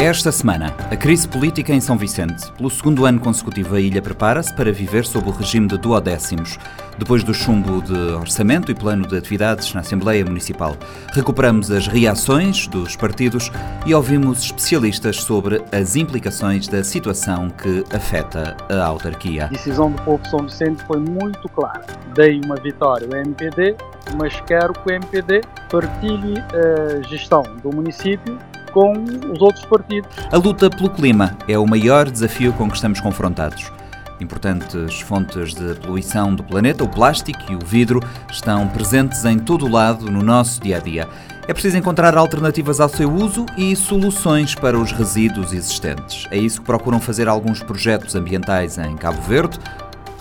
Esta semana, a crise política em São Vicente. Pelo segundo ano consecutivo, a ilha prepara-se para viver sob o regime de duodécimos. Depois do chumbo de orçamento e plano de atividades na Assembleia Municipal, recuperamos as reações dos partidos e ouvimos especialistas sobre as implicações da situação que afeta a autarquia. A decisão do povo de São Vicente foi muito clara. Dei uma vitória ao MPD, mas quero que o MPD partilhe a gestão do município com os outros partidos. A luta pelo clima é o maior desafio com que estamos confrontados. Importantes fontes de poluição do planeta, o plástico e o vidro, estão presentes em todo o lado no nosso dia a dia. É preciso encontrar alternativas ao seu uso e soluções para os resíduos existentes. É isso que procuram fazer alguns projetos ambientais em Cabo Verde.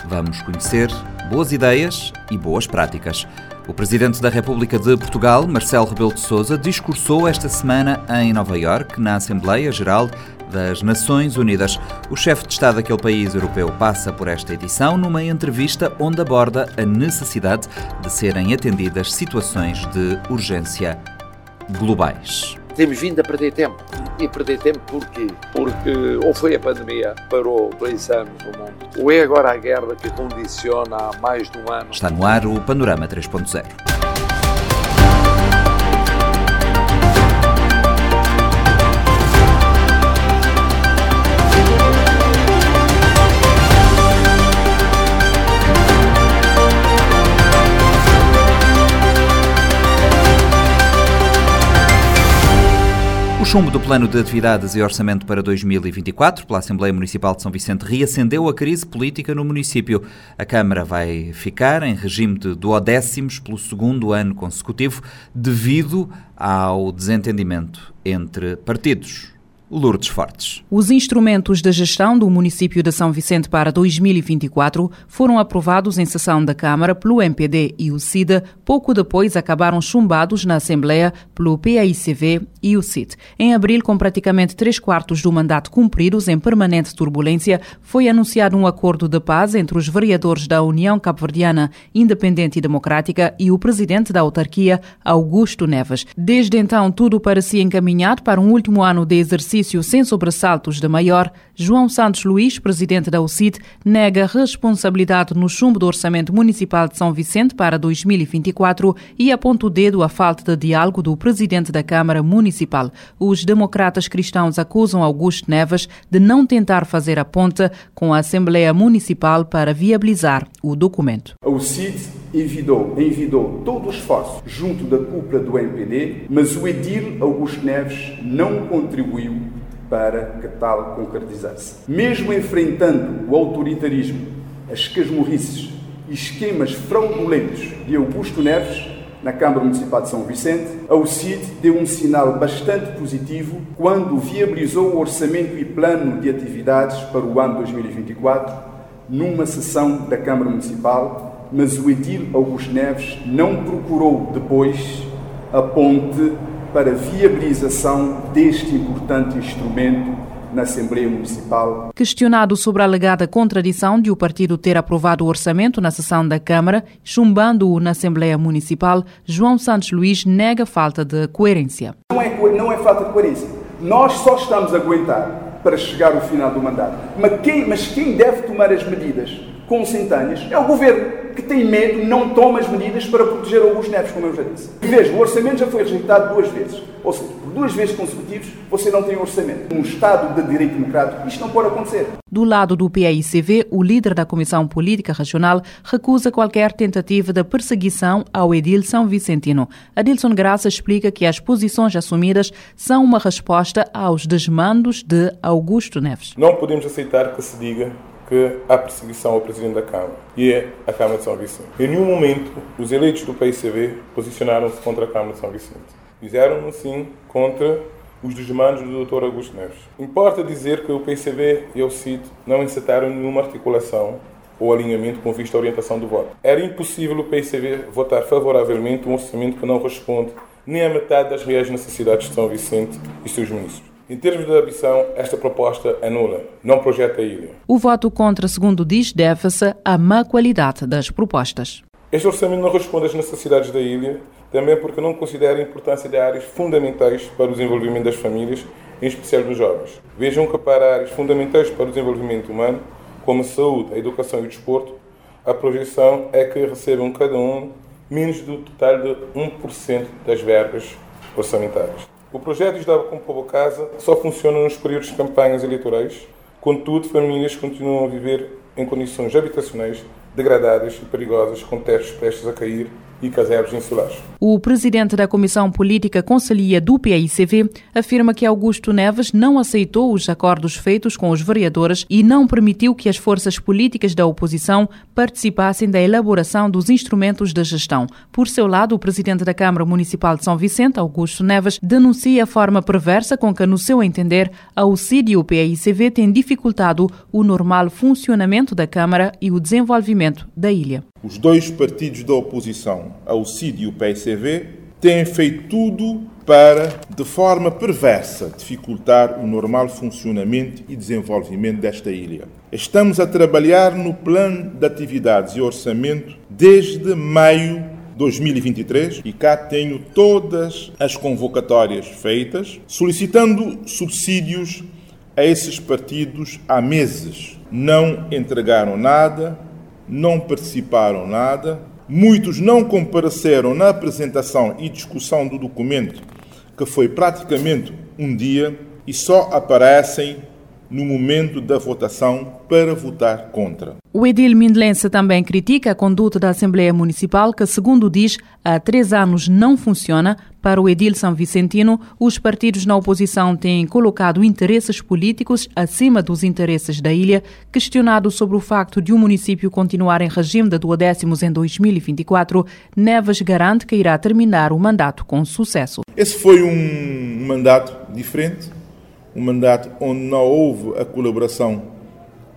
Vamos conhecer boas ideias e boas práticas. O Presidente da República de Portugal, Marcelo Rebelo de Sousa, discursou esta semana em Nova Iorque, na Assembleia Geral das Nações Unidas. O chefe de Estado daquele país europeu passa por esta edição numa entrevista onde aborda a necessidade de serem atendidas situações de urgência globais. Temos vindo a perder tempo. E perder tempo porquê? Porque ou foi a pandemia, parou dois anos o mundo, ou é agora a guerra que condiciona há mais de um ano. Está no ar o Panorama 3.0. chumbo do Plano de Atividades e Orçamento para 2024 pela Assembleia Municipal de São Vicente reacendeu a crise política no município. A Câmara vai ficar em regime de duodécimos pelo segundo ano consecutivo devido ao desentendimento entre partidos. Lourdes Fortes. Os instrumentos de gestão do município de São Vicente para 2024 foram aprovados em sessão da Câmara pelo MPD e o CIDA, pouco depois acabaram chumbados na Assembleia pelo PAICV e o CIT. Em abril, com praticamente três quartos do mandato cumpridos em permanente turbulência, foi anunciado um acordo de paz entre os vereadores da União Cabo-Verdiana Independente e Democrática e o presidente da autarquia, Augusto Neves. Desde então, tudo parecia encaminhado para um último ano de exercício exercício sem sobressaltos de maior, João Santos Luís, presidente da UCID, nega responsabilidade no chumbo do Orçamento Municipal de São Vicente para 2024 e aponta o dedo à falta de diálogo do presidente da Câmara Municipal. Os democratas cristãos acusam Augusto Neves de não tentar fazer a ponta com a Assembleia Municipal para viabilizar o documento. A UCID envidou, envidou todo o esforço junto da cúpula do MPD, mas o edil Augusto Neves não contribuiu para que tal concretizasse. Mesmo enfrentando o autoritarismo, as casmurrices e esquemas fraudulentos de Augusto Neves, na Câmara Municipal de São Vicente, a UCID deu um sinal bastante positivo quando viabilizou o orçamento e plano de atividades para o ano 2024 numa sessão da Câmara Municipal, mas o edil Augusto Neves não procurou depois a ponte para a viabilização deste importante instrumento na Assembleia Municipal. Questionado sobre a alegada contradição de o partido ter aprovado o orçamento na sessão da Câmara, chumbando-o na Assembleia Municipal, João Santos Luís nega falta de coerência. Não é, não é falta de coerência. Nós só estamos a aguentar para chegar ao final do mandato. Mas quem, mas quem deve tomar as medidas consentâneas é o Governo que tem medo, não toma as medidas para proteger Augusto Neves, como eu já disse. Veja, o orçamento já foi rejeitado duas vezes. Ou seja, por duas vezes consecutivas, você não tem orçamento. Num Estado de direito democrático, isto não pode acontecer. Do lado do PAICV, o líder da Comissão Política Regional recusa qualquer tentativa de perseguição ao edil São Vicentino. Adilson Graça explica que as posições assumidas são uma resposta aos desmandos de Augusto Neves. Não podemos aceitar que se diga que há perseguição ao Presidente da Câmara e é a Câmara de São Vicente. Em nenhum momento os eleitos do PICV posicionaram-se contra a Câmara de São Vicente. Fizeram-no, sim, contra os desmandos do Dr. Augusto Neves. Importa dizer que o PCB e o CID não encetaram nenhuma articulação ou alinhamento com vista à orientação do voto. Era impossível o PCB votar favoravelmente um orçamento que não responde nem à metade das reais necessidades de São Vicente e seus municípios. Em termos de ambição, esta proposta é nula, não projeta a ilha. O voto contra, segundo diz, deve-se à má qualidade das propostas. Este orçamento não responde às necessidades da ilha, também porque não considera a importância de áreas fundamentais para o desenvolvimento das famílias, em especial dos jovens. Vejam que para áreas fundamentais para o desenvolvimento humano, como a saúde, a educação e o desporto, a projeção é que recebam cada um menos do total de 1% das verbas orçamentárias. O projeto Estava com Povo Casa só funciona nos períodos de campanhas eleitorais, contudo, famílias continuam a viver em condições habitacionais degradadas e perigosas, com testes prestes a cair e casebres insulares. O presidente da Comissão Política Conselhia do PICV afirma que Augusto Neves não aceitou os acordos feitos com os vereadores e não permitiu que as forças políticas da oposição participassem da elaboração dos instrumentos de gestão. Por seu lado, o presidente da Câmara Municipal de São Vicente, Augusto Neves, denuncia a forma perversa com que, no seu entender, a UCID e o PICV têm dificultado o normal funcionamento da Câmara e o desenvolvimento da ilha. Os dois partidos da oposição, a UCID e o PSCV, têm feito tudo para, de forma perversa, dificultar o normal funcionamento e desenvolvimento desta ilha. Estamos a trabalhar no plano de atividades e orçamento desde maio 2023 e cá tenho todas as convocatórias feitas solicitando subsídios a esses partidos há meses. Não entregaram nada, não participaram nada, muitos não compareceram na apresentação e discussão do documento, que foi praticamente um dia, e só aparecem no momento da votação para votar contra. O edil Mindlense também critica a conduta da Assembleia Municipal, que, segundo diz, há três anos não funciona. Para o edil São Vicentino, os partidos na oposição têm colocado interesses políticos acima dos interesses da ilha. Questionado sobre o facto de o um município continuar em regime de duodécimos em 2024, Neves garante que irá terminar o mandato com sucesso. Esse foi um mandato diferente, um mandato onde não houve a colaboração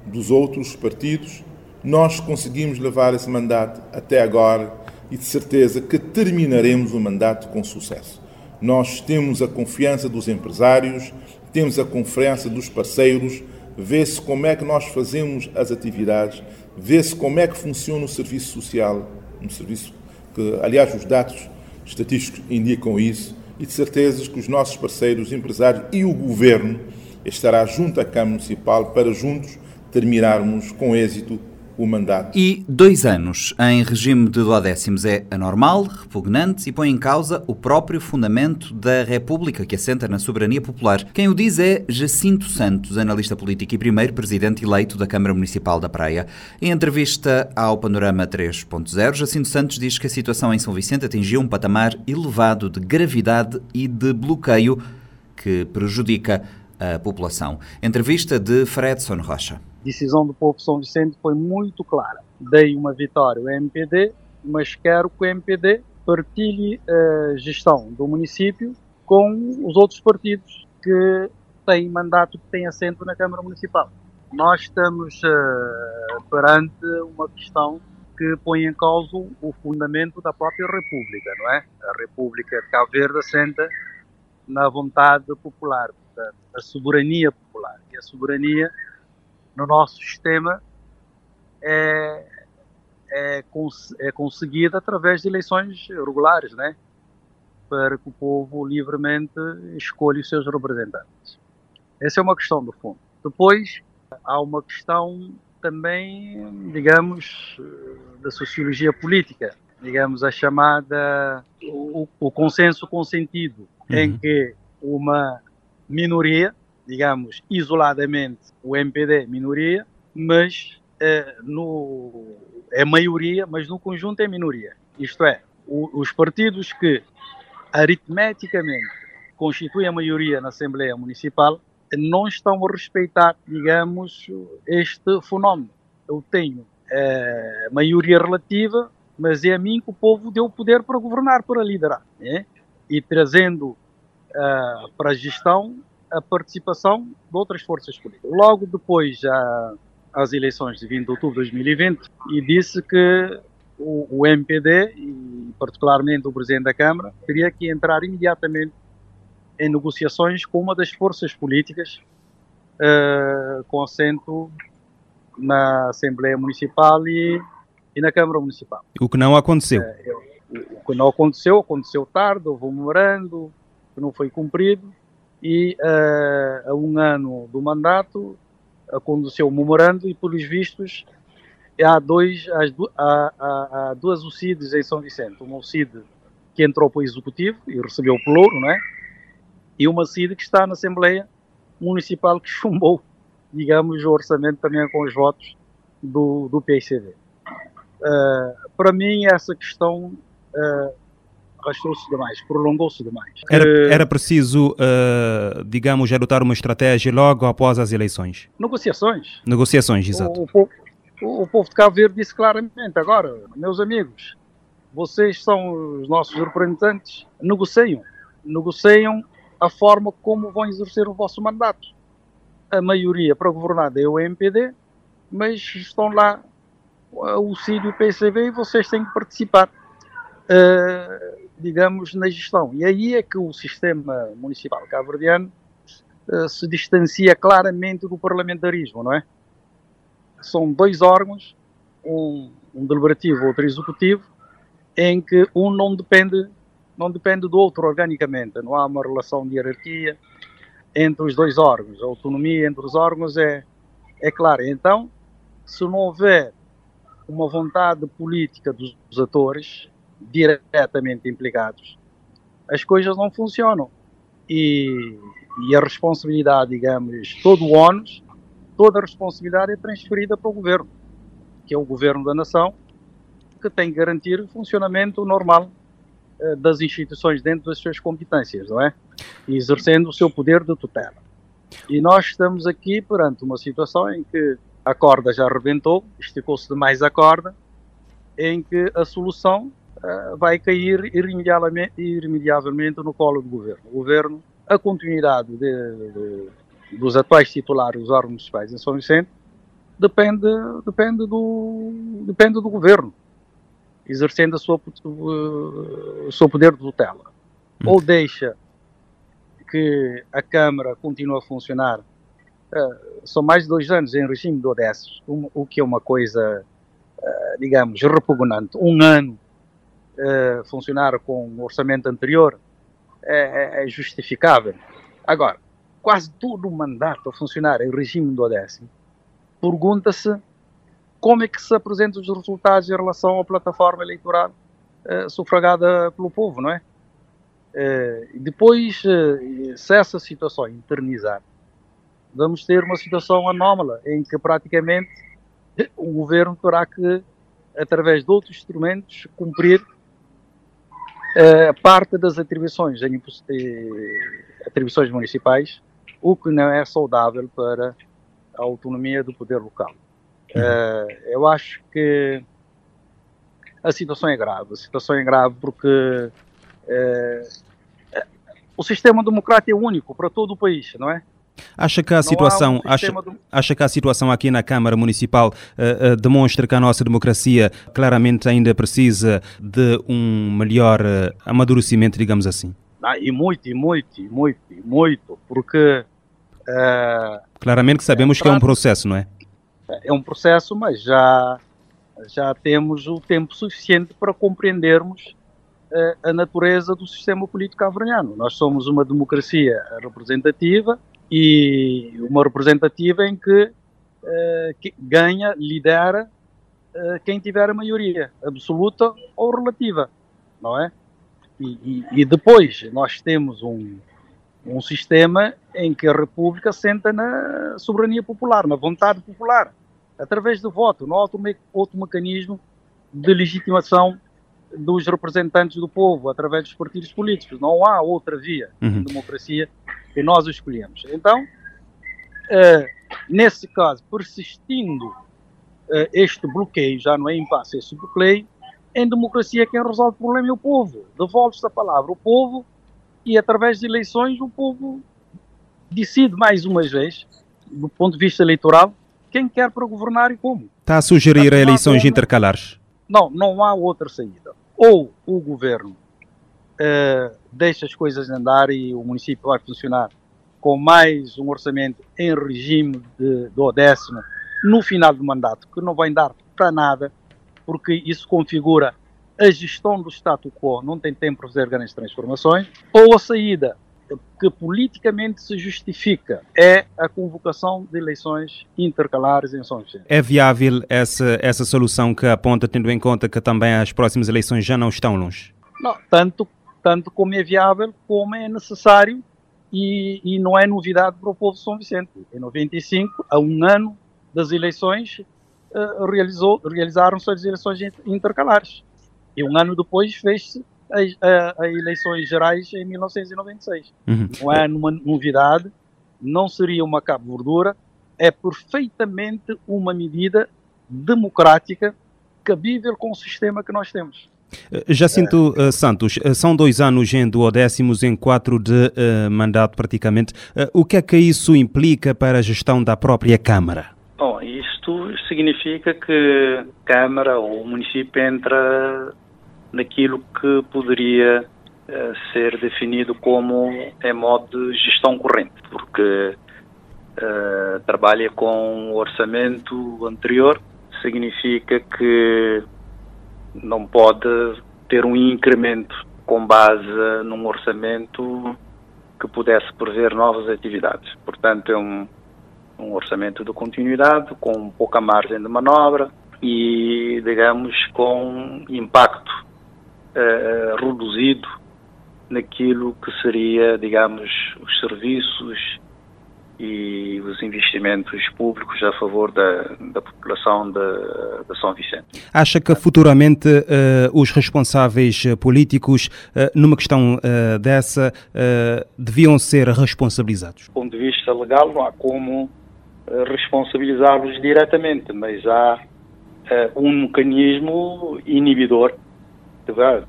dos outros partidos, nós conseguimos levar esse mandato até agora e de certeza que terminaremos o mandato com sucesso. Nós temos a confiança dos empresários, temos a confiança dos parceiros, vê-se como é que nós fazemos as atividades, vê-se como é que funciona o serviço social, um serviço que, aliás, os dados estatísticos indicam isso, e de certeza que os nossos parceiros, empresários e o governo estará junto à Câmara Municipal para juntos terminarmos com êxito o mandato. E dois anos em regime de duodécimos é anormal, repugnante e põe em causa o próprio fundamento da República que assenta na soberania popular. Quem o diz é Jacinto Santos, analista político e primeiro presidente eleito da Câmara Municipal da Praia. Em entrevista ao Panorama 3.0, Jacinto Santos diz que a situação em São Vicente atingiu um patamar elevado de gravidade e de bloqueio que prejudica a população. Entrevista de Fredson Rocha decisão do povo São Vicente foi muito clara. Dei uma vitória ao MPD, mas quero que o MPD partilhe a gestão do município com os outros partidos que têm mandato, que têm assento na Câmara Municipal. Nós estamos uh, perante uma questão que põe em causa o fundamento da própria República, não é? A República de Cabo Verde assenta na vontade popular, portanto, a soberania popular. E a soberania no nosso sistema é, é, cons é conseguida através de eleições regulares, né? para que o povo livremente escolha os seus representantes. Essa é uma questão do fundo. Depois, há uma questão também, digamos, da sociologia política, digamos, a chamada, o, o consenso consentido, uhum. em que uma minoria digamos, isoladamente o MPD minoria, mas é, no, é maioria, mas no conjunto é minoria. Isto é, o, os partidos que aritmeticamente constituem a maioria na Assembleia Municipal não estão a respeitar, digamos, este fenómeno. Eu tenho é, maioria relativa, mas é a mim que o povo deu poder para governar, para liderar. Né? E trazendo uh, para a gestão a participação de outras forças políticas. Logo depois às eleições de 20 de outubro de 2020 e disse que o, o MPD e particularmente o Presidente da Câmara teria que entrar imediatamente em negociações com uma das forças políticas uh, com assento na Assembleia Municipal e e na Câmara Municipal. O que não aconteceu. É, o que não aconteceu, aconteceu tarde, houve um memorando que não foi cumprido e uh, a um ano do mandato aconteceu o memorando e, pelos vistos, há, dois, há, há, há duas UCIDs em São Vicente. Uma UCID que entrou para o Executivo e recebeu o pelouro, não é? E uma UCID que está na Assembleia Municipal que chumbou, digamos, o orçamento também com os votos do, do PICD. Uh, eh, para mim, essa questão uh, arrastou-se demais, prolongou-se demais. Era, era preciso, uh, digamos, adotar uma estratégia logo após as eleições? Negociações. Negociações, exato. O, o, povo, o, o povo de Cabo Verde disse claramente, agora, meus amigos, vocês são os nossos representantes, negociam. Negociam a forma como vão exercer o vosso mandato. A maioria para governar é o MPD, mas estão lá o CID e o PCV e vocês têm que participar. Uh, digamos, na gestão. E aí é que o sistema municipal cabo-verdiano uh, se distancia claramente do parlamentarismo, não é? São dois órgãos, um, um deliberativo, outro executivo, em que um não depende, não depende do outro organicamente. Não há uma relação de hierarquia entre os dois órgãos. A autonomia entre os órgãos é, é clara. Então, se não houver uma vontade política dos atores, diretamente implicados, as coisas não funcionam. E, e a responsabilidade, digamos, todo o ônus, toda a responsabilidade é transferida para o governo, que é o governo da nação, que tem que garantir o funcionamento normal uh, das instituições dentro das suas competências, não é? E exercendo o seu poder de tutela. E nós estamos aqui perante uma situação em que a corda já arrebentou, esticou-se demais a corda, em que a solução vai cair irremediavelmente, no colo do governo. O governo, a continuidade de, de, dos atuais titulares dos órgãos municipais em São Vicente depende, depende, do, depende do governo, exercendo a sua, o seu poder de tutela. Hum. Ou deixa que a Câmara continue a funcionar Uh, são mais de dois anos em regime de ODS, um, o que é uma coisa, uh, digamos, repugnante. Um ano uh, funcionar com o orçamento anterior é, é, é, justificável. Agora, quase todo o mandato a funcionar em regime do décimo, pergunta-se como é que se apresentam os resultados em relação à plataforma eleitoral uh, sufragada pelo povo, não é? Uh, depois, se essa situação eternizar, vamos ter uma situação anómala em que praticamente o governo terá que, através de outros instrumentos, cumprir uh, parte das atribuições, atribuições municipais, o que não é saudável para a autonomia do poder local. Uh, eu acho que a situação é grave. A situação é grave porque uh, o sistema democrático é único para todo o país, não é? Acha que a situação, um acha, do... acha que a situação aqui na Câmara Municipal uh, uh, demonstra que a nossa democracia claramente ainda precisa de um melhor uh, amadurecimento, digamos assim? Ah, e muito, e muito, e muito, e muito, porque claramente que sabemos é, que é um processo, não é? É um processo, mas já já temos o tempo suficiente para compreendermos a natureza do sistema político caverniano. Nós somos uma democracia representativa e uma representativa em que, uh, que ganha, lidera uh, quem tiver a maioria, absoluta ou relativa, não é? E, e, e, depois nós temos um, um sistema em que a República senta na soberania popular, na vontade popular, através do voto, não há outro, me, outro mecanismo de legitimação dos representantes do povo, através dos partidos políticos. Não há outra via uhum. de democracia e nós escolhemos. Então, uh, nesse caso, persistindo uh, este bloqueio, já não é impasse esse bloqueio, em democracia quem resolve o problema é o povo. Devolve-se a palavra ao povo e através de eleições o povo decide mais uma vez, do ponto de vista eleitoral, quem quer para governar e como. Está a sugerir eleições intercalares? Não, não há outra saída. Ou o governo uh, deixa as coisas andar e o município vai funcionar com mais um orçamento em regime de, do décimo no final do mandato, que não vai dar para nada, porque isso configura a gestão do status quo, não tem tempo para fazer grandes transformações, ou a saída que politicamente se justifica é a convocação de eleições intercalares em São Vicente. É viável essa, essa solução que aponta, tendo em conta que também as próximas eleições já não estão longe? Não, tanto, tanto como é viável, como é necessário e, e não é novidade para o povo de São Vicente. Em 95, a um ano das eleições, realizou, realizaram-se as eleições intercalares. E um ano depois fez-se as, as, eleições gerais em 1996. Uhum. Não é uma novidade, não seria uma cabo-verdura, é perfeitamente uma medida democrática cabível com o sistema que nós temos. Eh, Jacinto uh, Santos, uh, são dois anos em duodécimos, em quatro de uh, mandato praticamente. o que é que isso implica para a gestão da própria Câmara? Bom, isto significa que a Câmara ou o município entra naquilo que poderia ser definido como em modo de gestão corrente, porque trabalha com o orçamento anterior, significa que não pode ter um incremento com base num orçamento que pudesse prever novas atividades. Portanto, é um, um orçamento de continuidade, com pouca margem de manobra e, digamos, com impacto uh, reduzido naquilo que seria, digamos, os serviços e os investimentos públicos a favor da, da população de, de, São Vicente. Acha que futuramente uh, os responsáveis políticos, uh, numa questão uh, dessa, deviam ser responsabilizados? Do ponto de vista legal, não há como responsabilizá-los diretamente, mas há um mecanismo inibidor. Deverá,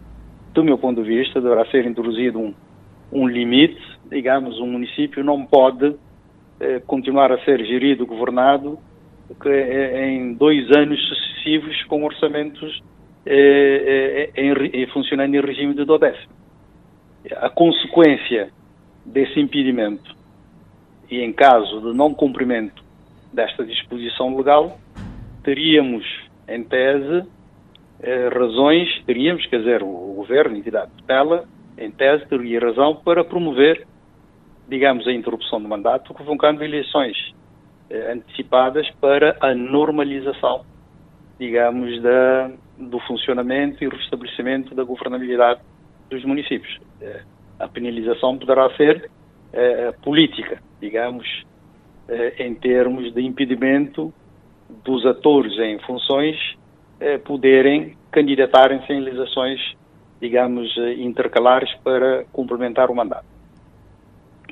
do meu ponto de vista, deverá ser introduzido um, um limite. Digamos, um município não pode eh, continuar a ser gerido, governado, que, é, em dois anos sucessivos com orçamentos eh, eh, em, em, funcionando em regime de dodécimo. A consequência desse impedimento e em caso de não cumprimento desta disposição legal, teríamos, em tese, razões, teríamos, quer dizer, o governo, a entidade de tutela, em tese, teria razão para promover digamos, a interrupção do mandato, convocando eleições eh, antecipadas para a normalização, digamos, da, do funcionamento e restabelecimento da governabilidade dos municípios. Eh, a penalização poderá ser eh, política, digamos, eh, em termos de impedimento dos atores em funções eh, poderem candidatarem-se em eleições, digamos, eh, intercalares para complementar o mandato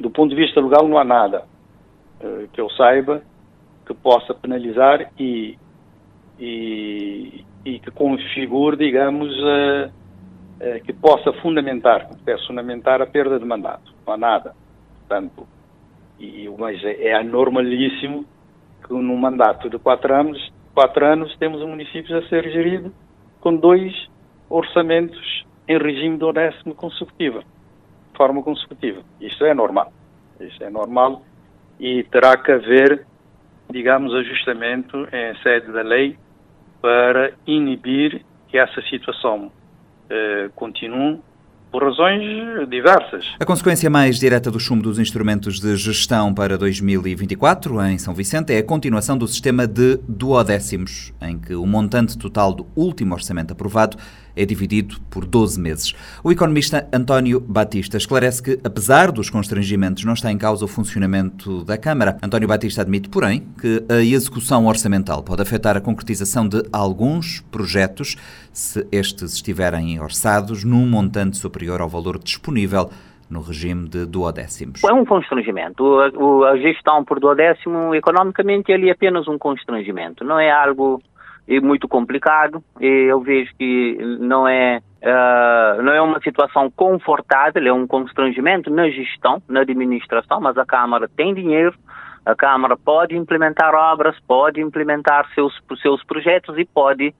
do ponto de vista legal não há nada uh, que eu saiba que possa penalizar e, e, e que configure, digamos, uh, que possa fundamentar, que pudesse fundamentar a perda de mandato. Não há nada. Portanto, e, mas é, é anormalíssimo que num mandato de quatro anos, quatro anos temos um município a ser gerido com dois orçamentos em regime de décimo consecutivo forma consecutiva. Isso é normal. Isso é normal e terá que haver, digamos, ajustamento em sede da lei para inibir que essa situação eh, continue por razões diversas. A consequência mais direta do chumbo dos instrumentos de gestão para 2024 em São Vicente é a continuação do sistema de duodécimos, em que o montante total do último orçamento aprovado é dividido por 12 meses. O economista António Batista esclarece que, apesar dos constrangimentos, não está em causa o funcionamento da Câmara. António Batista admite, porém, que a execução orçamental pode afetar a concretização de alguns projetos se estes estiverem orçados num montante superior ao valor disponível no regime de duodécimos. É um constrangimento. A gestão por duodécimo, economicamente, ele é apenas um constrangimento. Não é algo é muito complicado e eu vejo que não é uh, não é uma situação confortável, é um constrangimento na gestão, na administração, mas a Câmara tem dinheiro, a Câmara pode implementar obras, pode implementar seus seus projetos e pode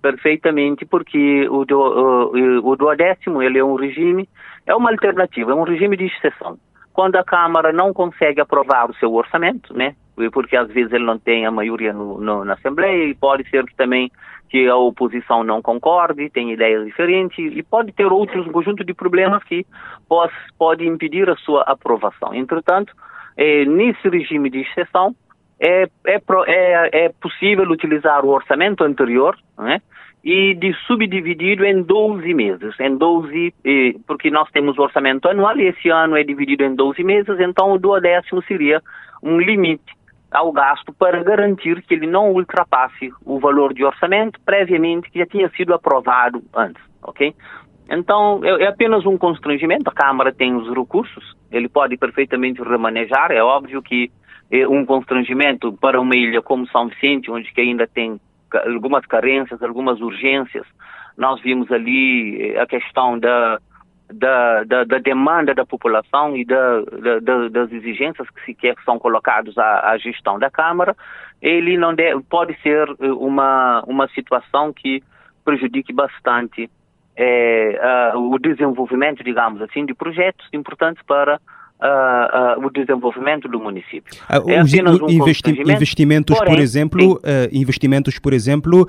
perfeitamente porque o, do, o, o duodécimo ele é um regime, é uma alternativa, é um regime de exceção. Quando a Câmara não consegue aprovar o seu orçamento, né? Porque às vezes ele não tem a maioria no, no, na Assembleia e pode ser que também que a oposição não concorde, tem ideias diferentes e pode ter outros um conjunto de problemas que pode, pode impedir a sua aprovação. Entretanto, é, nesse regime de exceção, é, é, é, é possível utilizar o orçamento anterior, né? E de subdividido em 12 meses, em 12, porque nós temos o orçamento anual e esse ano é dividido em 12 meses, então o duodécimo seria um limite ao gasto para garantir que ele não ultrapasse o valor de orçamento previamente que já tinha sido aprovado antes, ok? Então, é, é apenas um constrangimento, a Câmara tem os recursos, ele pode perfeitamente remanejar, é óbvio que é um constrangimento para uma ilha como São Vicente, onde que ainda tem algumas carências, algumas urgências. Nós vimos ali eh, a questão da, da, da, da demanda da população e da, da, das exigências que sequer são colocadas à, à, gestão da Câmara. Ele não deve, pode ser eh, uma, uma situação que prejudique bastante é, o desenvolvimento, digamos assim, de projetos importantes para Uh, uh, o desenvolvimento do município. Uh, é os um investi investimentos, porém, por exemplo, investimentos, por exemplo,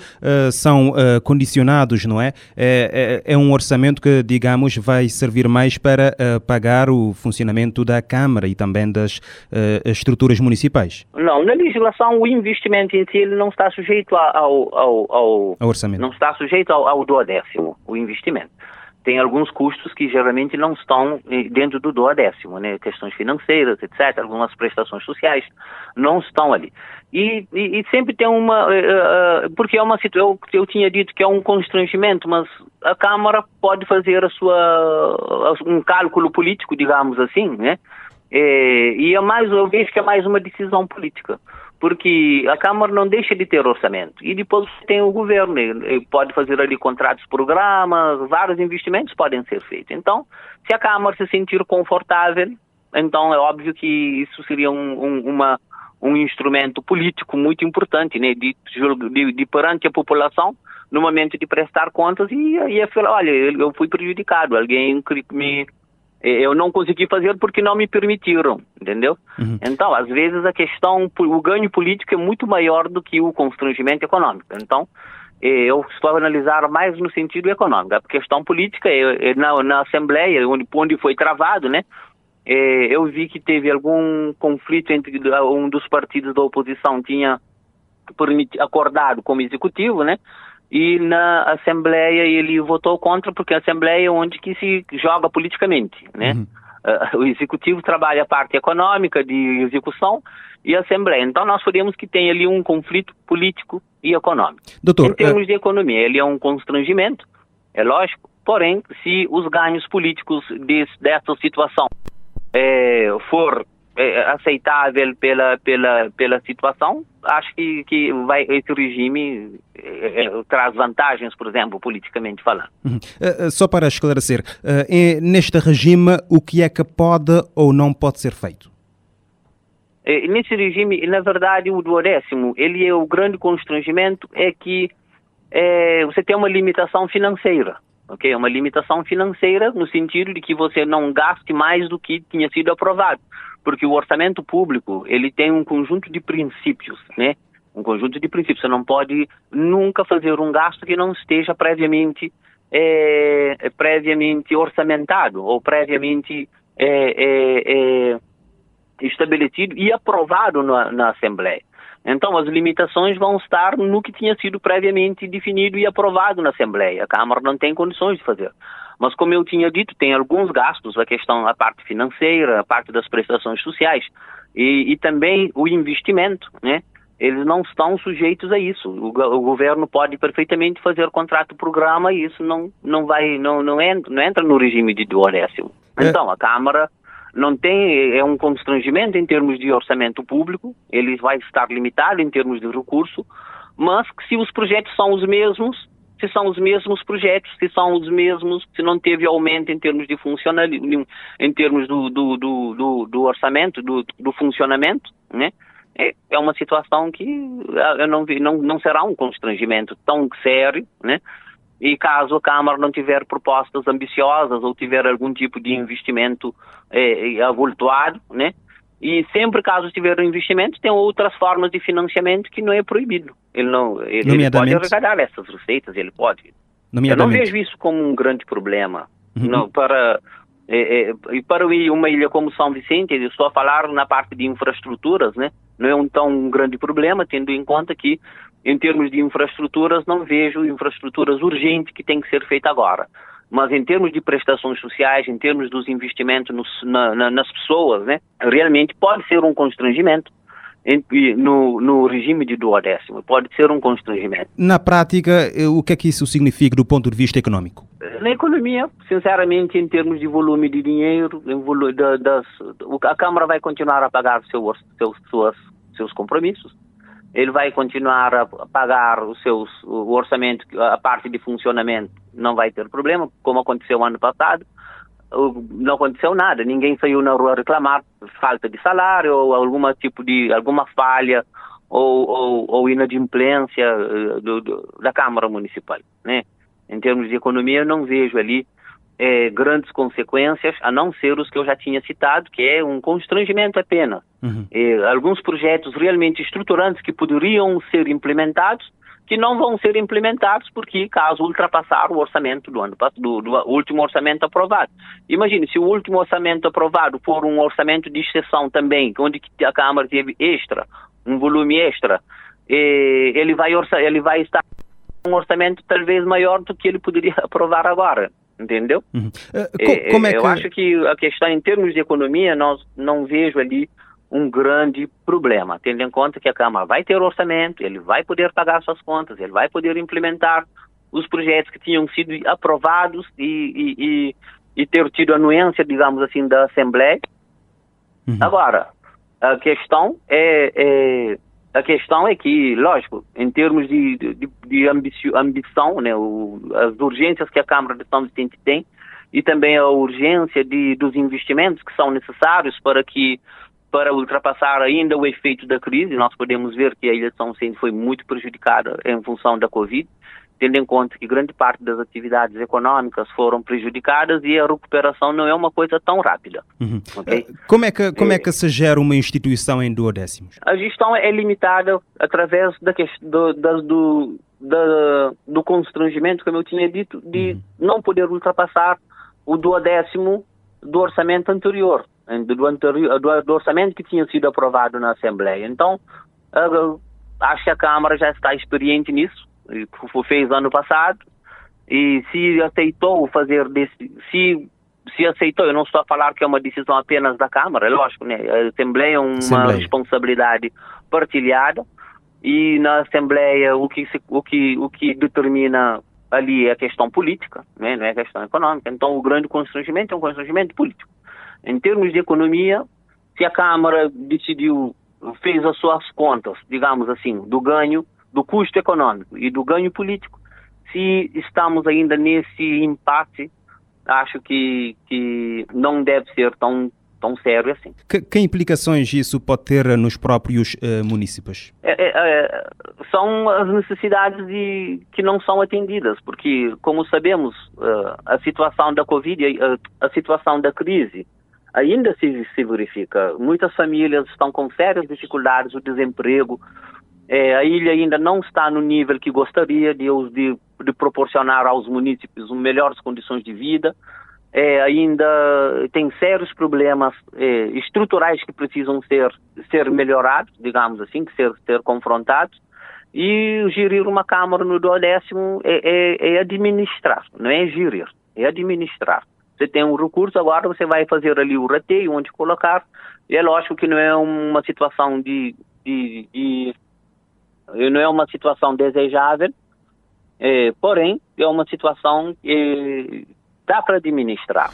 são condicionados, não é? é? é? É, um orçamento que, digamos, vai servir mais para pagar o funcionamento da Câmara e também das estruturas municipais. Não, na legislação o investimento em si ele não está sujeito ao, ao, ao, ao orçamento. Não está sujeito ao, ao duodécimo, o investimento tem alguns custos que geralmente não estão eh, dentro do duodécimo, né? Questões financeiras, etc., algumas prestações sociais não estão ali. E, e, e sempre tem uma, uh, porque é uma situação, eu, eu tinha dito que é um constrangimento, mas a Câmara pode fazer a sua, um cálculo político, digamos assim, né? E, e é mais, eu vejo que é mais uma decisão política porque a Câmara não deixa de ter orçamento. E depois tem o governo, pode fazer ali contratos, programas, vários investimentos podem ser feitos. Então, se a Câmara se sentir confortável, então é óbvio que isso seria um, um, uma, um instrumento político muito importante, né, de, de, de, perante a população, no momento de prestar contas, e aí falar, olha, eu fui prejudicado, alguém me eu não consegui fazer porque não me permitiram, entendeu? Uhum. Então, às vezes a questão, o ganho político é muito maior do que o constrangimento econômico. Então, eu estou a analisar mais no sentido econômico. A questão política, na, na Assembleia, onde, onde foi travado, né? Eu vi que teve algum conflito entre um dos partidos da oposição tinha acordado como executivo, né? E na Assembleia ele votou contra porque a Assembleia é onde que se joga politicamente, né? Uhum. Uh, o Executivo trabalha a parte econômica de execução e a Assembleia. Então nós podemos que tem ali um conflito político e econômico. Doutor, em termos uh... de economia, ele é um constrangimento, é lógico, porém, se os ganhos políticos desse, dessa situação é, for é, aceitável pela, pela, pela situação, acho que, que vai, esse regime é, é traz vantagens, por exemplo, politicamente falando. Uhum. Uh, só para esclarecer, uh, é, neste regime, o que é que pode ou não pode ser feito? nesse regime, na verdade, o duodécimo, ele é o grande constrangimento é que é, você tem uma limitação financeira ok? Uma limitação financeira no sentido de que você não gaste mais do que tinha sido aprovado porque o orçamento público ele tem um conjunto de princípios, né? Um conjunto de princípios. Você não pode nunca fazer um gasto que não esteja previamente é, previamente orçamentado ou previamente é, é, é estabelecido e aprovado na, na Assembleia. Então, as limitações vão estar no que tinha sido previamente definido e aprovado na Assembleia. A Câmara não tem condições de fazer. Mas como eu tinha dito, tem alguns gastos, a questão, a parte financeira, a parte das prestações sociais e, e também o investimento, né? Eles não estão sujeitos a isso. O, o, governo pode perfeitamente fazer contrato-programa e isso não, não vai, não, não, entra, não entra no regime de duodécimo. É. Então, a Câmara não tem, é um constrangimento em termos de orçamento público, ele vai estar limitado em termos de recurso, mas que se os projetos são os mesmos, se são os mesmos projetos, se são os mesmos, se não teve aumento em termos de funcionalismo, em termos do, do, do, do, orçamento, do, do funcionamento, né? É, é uma situação que ah, eu não, não, não será um constrangimento tão sério, né? e caso a Câmara não tiver propostas ambiciosas ou tiver algum tipo de investimento é, avultuado, né? E sempre caso tiver um investimento, tem outras formas de financiamento que não é proibido. Ele não, ele, ele pode arrecadar essas receitas, ele pode. Eu não vejo isso como um grande problema. Uhum. Não, para é, é, para uma ilha como São Vicente, eu estou a falar na parte de infraestruturas, né? Não é um tão um grande problema, tendo em conta que em termos de infraestruturas, não vejo infraestruturas urgentes que tem que ser feita agora. Mas em termos de prestações sociais, em termos dos investimentos nos, na, na, nas pessoas, né, realmente pode ser um constrangimento no, no regime de duodécimo. Pode ser um constrangimento. Na prática, eh, o que é que isso significa do ponto de vista econômico? Na economia, sinceramente, em termos de volume de dinheiro, volume da, das, a Câmara vai continuar a pagar seu, seus, suas, seus compromissos ele vai continuar a pagar os seus, o orçamento, a parte de funcionamento não vai ter problema, como aconteceu ano passado. Não aconteceu nada, ninguém saiu na rua reclamar falta de salário ou alguma tipo de alguma falha ou, ou, ou inadimplência eh, do, do, da Câmara Municipal, né? Em termos de economia, eu não vejo ali é, grandes consequências, a não ser os que eu já tinha citado, que é um constrangimento apenas. Uhum. É, alguns projetos realmente estruturantes que poderiam ser implementados, que não vão ser implementados porque caso ultrapassar o orçamento do ano do, do último orçamento aprovado. Imagine se o último orçamento aprovado for um orçamento de exceção também, onde a Câmara teve extra, um volume extra, ele vai ele vai estar um orçamento talvez maior do que ele poderia aprovar agora entendeu? Uhum. Uh, como é que... Eu acho que a questão em termos de economia, nós não vejo ali um grande problema, tendo em conta que a Câmara vai ter orçamento, ele vai poder pagar suas contas, ele vai poder implementar os projetos que tinham sido aprovados e, e, e, e ter tido anuência, digamos assim, da Assembleia. Uhum. Agora, a questão é, é a questão é que, lógico, em termos de, de, de ambição, né, o, as urgências que a Câmara de São Vicente tem e também a urgência de, dos investimentos que são necessários para que para ultrapassar ainda o efeito da crise, nós podemos ver que a Ilha de São Vicente foi muito prejudicada em função da Covid tendo em conta que grande parte das atividades econômicas foram prejudicadas e a recuperação não é uma coisa tão rápida. Uhum. Okay? Eh, como, é que, como é que se gera uma instituição em duodécimos? A gestão é limitada através da, do, da, do, da, do constrangimento, como eu tinha dito, de uhum. não poder ultrapassar o duodécimo do orçamento anterior, do, anterior, do orçamento que tinha sido aprovado na Assembleia. Então, acho que a Câmara já está experiente nisso, fez ano passado, e se aceitou fazer desse, se se aceitou, eu não estou a falar que é uma decisão apenas da Câmara, é lógico, né? A Assembleia é uma Assembleia. responsabilidade partilhada e na Assembleia o que, se, o que, o que determina ali é a questão política, né? não é a questão econômica. Então o grande constrangimento é um constrangimento político. Em termos de economia, se a Câmara decidiu, fez as suas contas, digamos assim, do ganho do custo econômico e do ganho político, se estamos ainda nesse empate, acho que, que não deve ser tão, tão sério assim. Que, que implicações isso pode ter nos próprios uh, municípios? É, é, é, são as necessidades de, que não são atendidas, porque, como sabemos, uh, a situação da Covid, a, a situação da crise, ainda se, se verifica. Muitas famílias estão com sérias dificuldades, o desemprego, é, a ilha ainda não está no nível que gostaria de, de, de proporcionar aos municípios melhores condições de vida. É, ainda tem sérios problemas é, estruturais que precisam ser, ser melhorados, digamos assim, que ser, ser confrontados. E gerir uma Câmara no duodécimo é, é, é administrar, não é gerir, é administrar. Você tem um recurso, agora você vai fazer ali o rateio, onde colocar. E é lógico que não é uma situação de, de, de não é uma situação desejável, é, porém, é uma situação que dá para administrar.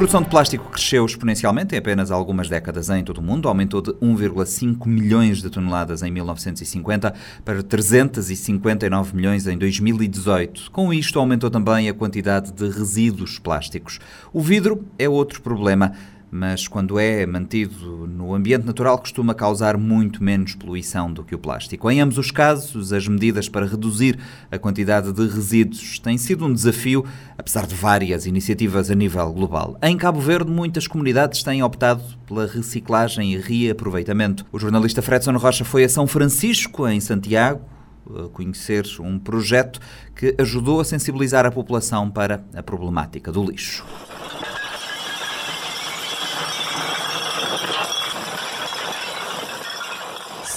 Produção de plástico cresceu exponencialmente em apenas algumas décadas em todo o mundo. Aumentou de 1,5 milhões de toneladas em 1950 para 359 milhões em 2018. Com isto, aumentou também a quantidade de resíduos plásticos. O vidro é outro problema mas quando é mantido no ambiente natural costuma causar muito menos poluição do que o plástico. Em ambos os casos, as medidas para reduzir a quantidade de resíduos têm sido um desafio, apesar de várias iniciativas a nível global. Em Cabo Verde, muitas comunidades têm optado pela reciclagem e reaproveitamento. O jornalista Fredson Rocha foi a São Francisco, em Santiago, conhecer um projeto que ajudou a sensibilizar a população para a problemática do lixo.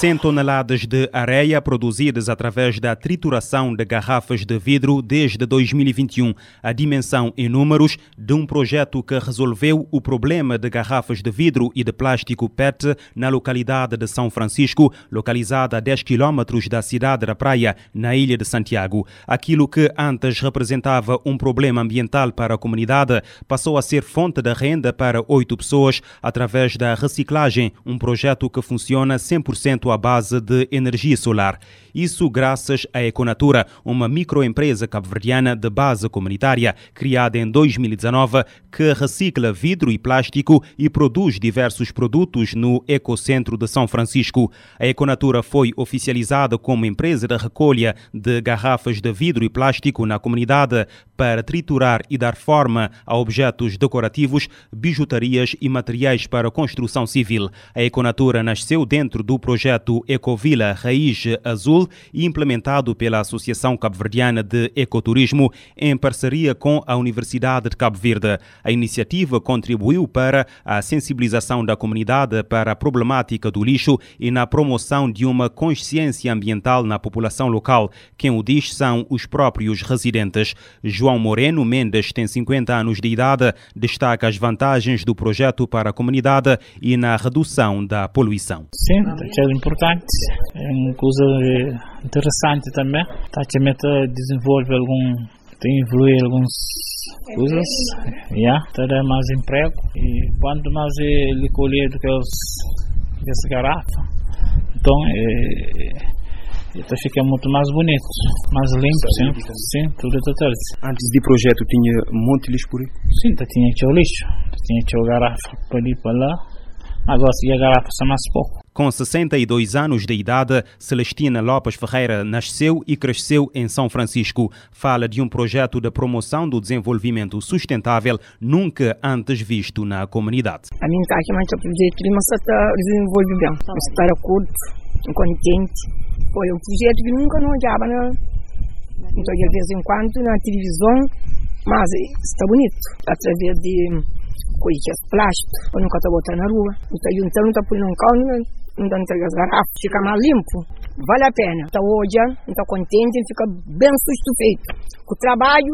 100 toneladas de areia produzidas através da trituração de garrafas de vidro desde 2021. A dimensão em números de um projeto que resolveu o problema de garrafas de vidro e de plástico PET na localidade de São Francisco, localizada a 10 quilómetros da cidade da Praia, na ilha de Santiago. Aquilo que antes representava um problema ambiental para a comunidade passou a ser fonte de renda para oito pessoas através da reciclagem, um projeto que funciona 100% à base de energia solar. Isso graças à Econatura, uma microempresa cabo-verdiana de base comunitária, criada em 2019, que recicla vidro e plástico e produz diversos produtos no Ecocentro de São Francisco. A Econatura foi oficializada como empresa de recolha de garrafas de vidro e plástico na comunidade para triturar e dar forma a objetos decorativos, bijutarias e materiais para construção civil. A Econatura nasceu dentro do projeto Ecovila Raiz Azul implementado pela Associação Cabo-Verdiana de Ecoturismo em parceria com a Universidade de Cabo Verde. A iniciativa contribuiu para a sensibilização da comunidade para a problemática do lixo e na promoção de uma consciência ambiental na população local. Quem o diz são os próprios residentes. João Moreno Mendes tem 50 anos de idade, destaca as vantagens do projeto para a comunidade e na redução da poluição. Sim, importante. É uma coisa interessante também. Praticamente desenvolve algum, tem evoluir algumas coisas, yeah, terá mais emprego e quanto mais ele colher do que os, essa garrafa, então é, então fica muito mais bonito, mais limpo, sim, sim, tudo total. Antes do projeto tinha um monte de lixo por aí? Sim, tinha o lixo, tinha o garrafa para ali para lá, agora se a garrafa só mais pouco. Com 62 anos de idade, Celestina Lopes Ferreira nasceu e cresceu em São Francisco. Fala de um projeto de promoção do desenvolvimento sustentável nunca antes visto na comunidade. A minha casa é um projeto de desenvolvimento. Estar curto, contente. Foi um projeto que nunca não olhava, né? Então, de vez em quando, na televisão, mas está bonito. Através de coisas plásticas, eu nunca estou na rua. Então, então não está pondo um carro, então entrega as garrafas, fica mais limpo, vale a pena. Então hoje, então contente, fica bem satisfeito com o trabalho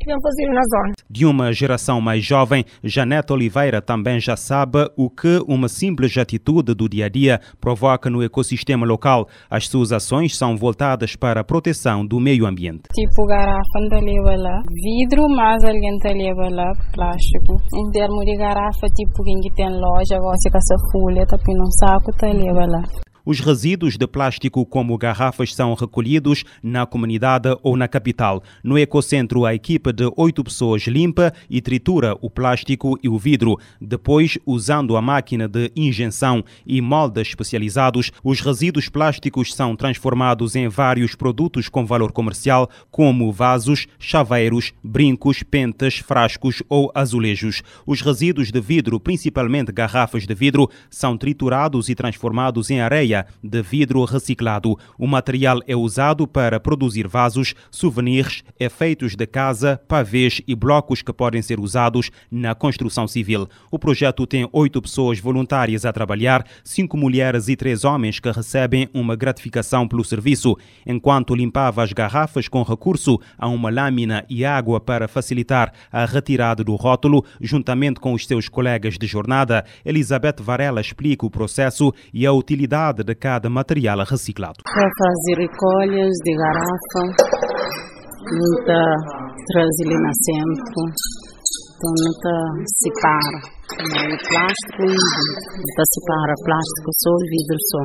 que fazer na zona. De uma geração mais jovem, Janete Oliveira também já sabe o que uma simples atitude do dia a dia provoca no ecossistema local. As suas ações são voltadas para a proteção do meio ambiente. Tipo garrafa não leva lá, vidro, mas alguém leva lá, plástico. Em termos de garrafa, tipo quem tem loja, você com essa folha, tá um saco, te leva lá. Os resíduos de plástico, como garrafas, são recolhidos na comunidade ou na capital. No Ecocentro, a equipe de oito pessoas limpa e tritura o plástico e o vidro. Depois, usando a máquina de injeção e moldes especializados, os resíduos plásticos são transformados em vários produtos com valor comercial, como vasos, chaveiros, brincos, pentas, frascos ou azulejos. Os resíduos de vidro, principalmente garrafas de vidro, são triturados e transformados em areia de vidro reciclado. O material é usado para produzir vasos, souvenirs, efeitos de casa, pavês e blocos que podem ser usados na construção civil. O projeto tem oito pessoas voluntárias a trabalhar, cinco mulheres e três homens que recebem uma gratificação pelo serviço. Enquanto limpava as garrafas com recurso a uma lâmina e água para facilitar a retirada do rótulo, juntamente com os seus colegas de jornada, Elizabeth Varela explica o processo e a utilidade de cada material reciclado. Para fazer recolhas de garrafa, muita trasilina sempre, Então não está separa o plástico e vidro. Está separa plástico só vidro só.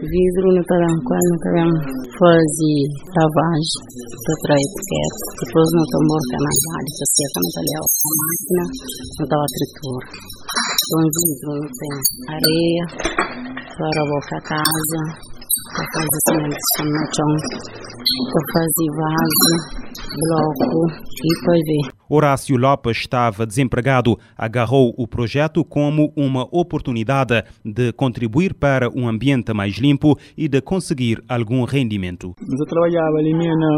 Vidro está dando quando está dando fazer lavagem, está traz etiqueta. Depois não está morta na vale, está seca, não está levando a máquina, não está a tritura. Então vidro não tem areia, para a boca a casa, para fazer cimento para fazer vaso, bloco e ver. Horácio Lopes estava desempregado, agarrou o projeto como uma oportunidade de contribuir para um ambiente mais limpo e de conseguir algum rendimento. Eu trabalhava ali mesmo na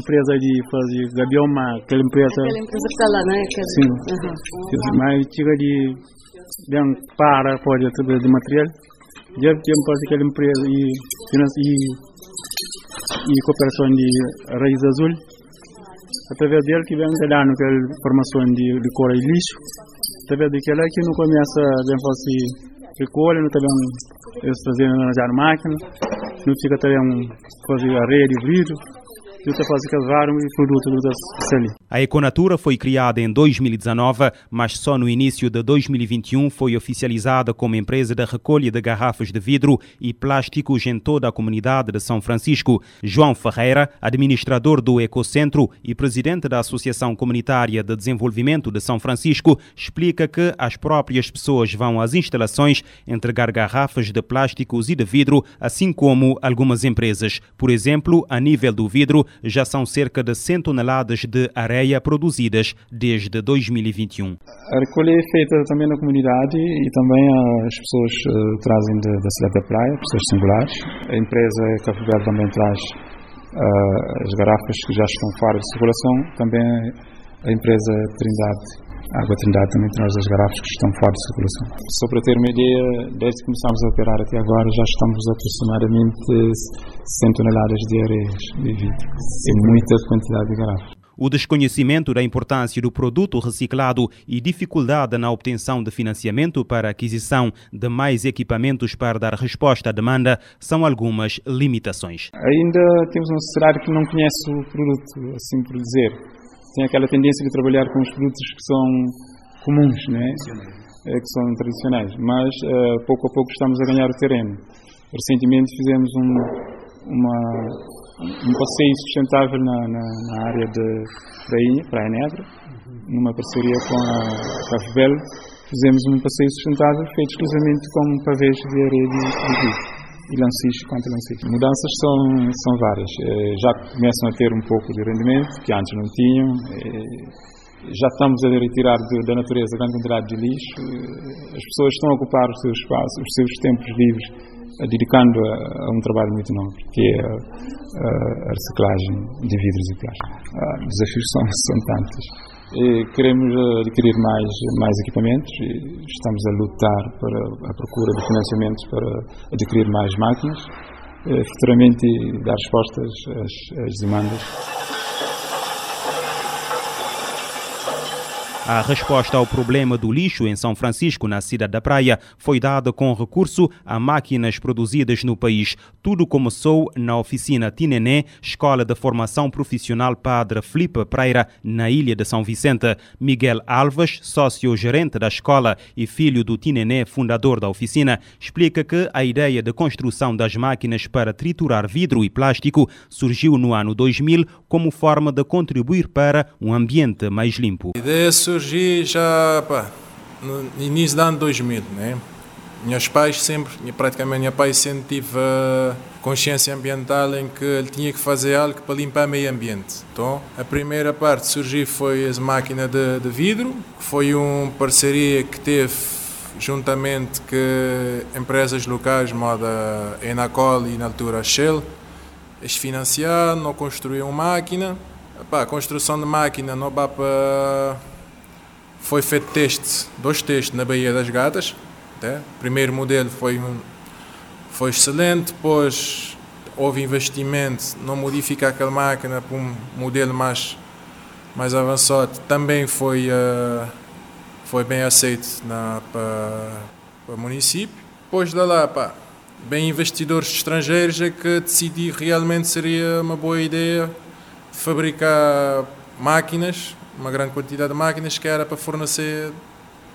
empresa de fazer gabioma, aquela empresa. Aquela empresa que está lá, né? Aquela... Sim. Uhum. Mas tinha de bem para pode de material. Já tinha para aquela empresa e, e, e cooperação de Raiz Azul. Através dele que vem dando aquela formação de, de cor e lixo, através daquela que não começa a fazer recolha, não também eles trazendo na máquina, não. Fica também fazer areia de vidro, a Econatura foi criada em 2019, mas só no início de 2021 foi oficializada como empresa de recolha de garrafas de vidro e plásticos em toda a comunidade de São Francisco. João Ferreira, administrador do Ecocentro e presidente da Associação Comunitária de Desenvolvimento de São Francisco, explica que as próprias pessoas vão às instalações entregar garrafas de plásticos e de vidro, assim como algumas empresas. Por exemplo, a nível do vidro, já são cerca de 100 toneladas de areia produzidas desde 2021. A recolha é feita também na comunidade e também as pessoas uh, trazem da cidade da praia, pessoas singulares. A empresa Café Verde também traz uh, as garrafas que já estão fora de circulação. Também a empresa Trindade a Água Trindade também traz as garrafas que estão fora de circulação. Só para ter uma ideia, desde que começámos a operar até agora, já estamos aproximadamente 100 toneladas de areias de vidro. É muita quantidade de garrafas. O desconhecimento da importância do produto reciclado e dificuldade na obtenção de financiamento para a aquisição de mais equipamentos para dar resposta à demanda são algumas limitações. Ainda temos um cenário que não conhece o produto, assim por dizer tem aquela tendência de trabalhar com os produtos que são comuns, né? É, que são tradicionais. Mas uh, pouco a pouco estamos a ganhar o terreno. Recentemente fizemos um, uma, um passeio sustentável na, na, na área de Prainha, Praia Negra, numa parceria com a Cafebel. Fizemos um passeio sustentável feito exclusivamente com pavês de areia de, de vidro e lanciche contra lanciche. Mudanças são, são várias. Eh, já começam a ter um pouco de rendimento, que antes não tinham. Eh, já estamos a retirar da natureza grande quantidade de lixo. Eh, as pessoas estão a ocupar os seus espaços, os seus tempos livres, dedicando a, a um trabalho muito nobre, que é a, a reciclagem de vidros e plásticos. Ah, os desafios são, são tantos. Queremos adquirir mais, mais equipamentos e estamos a lutar para a procura de financiamentos para adquirir mais máquinas, eh, futuramente dar respostas às, às demandas. A resposta ao problema do lixo em São Francisco, na cidade da Praia, foi dada com recurso a máquinas produzidas no país. Tudo começou na oficina Tinené, Escola de Formação Profissional Padre Filipe Pereira, na ilha de São Vicente. Miguel Alves, sócio-gerente da escola e filho do Tinené, fundador da oficina, explica que a ideia de construção das máquinas para triturar vidro e plástico surgiu no ano 2000 como forma de contribuir para um ambiente mais limpo. A ideia surgi já pá, no início do ano 2000, né? Meus pais sempre, praticamente meu pai sempre tive uh, consciência ambiental em que ele tinha que fazer algo para limpar o meio ambiente. Então, a primeira parte surgiu foi as máquinas de, de vidro, que foi uma parceria que teve juntamente com empresas locais, moda Enacol e na altura Shell. Eles financiaram, não construíram máquina. A construção de máquina não dá para foi feito teste, dois testes na Baía das Gatas. Até. O primeiro modelo foi, foi excelente, depois houve investimento, não modifica aquela máquina para um modelo mais, mais avançado. Também foi, uh, foi bem aceito na, para, para o município. Depois da lá, pá, bem investidores estrangeiros é que decidi realmente seria uma boa ideia fabricar máquinas uma grande quantidade de máquinas que era para fornecer,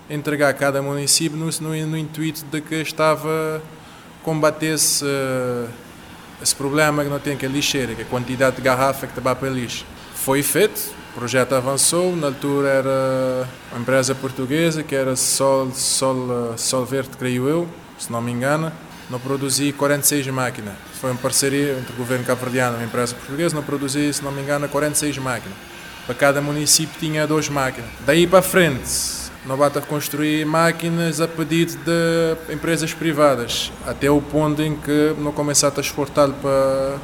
entregar a cada município no, no, no intuito de que estava combater esse, esse problema que não tem que a lixeira, que a quantidade de garrafa que vai para lixo. Foi feito, o projeto avançou, na altura era uma empresa portuguesa que era Sol, Sol, Sol Verde, creio eu, se não me engano, não produzi 46 máquinas. Foi uma parceria entre o governo cabo-verdiano e uma empresa portuguesa, não produzi, se não me engano, 46 máquinas. Para cada município tinha duas máquinas. Daí para frente, não basta construir máquinas a pedido de empresas privadas, até o ponto em que não começaram a exportar para,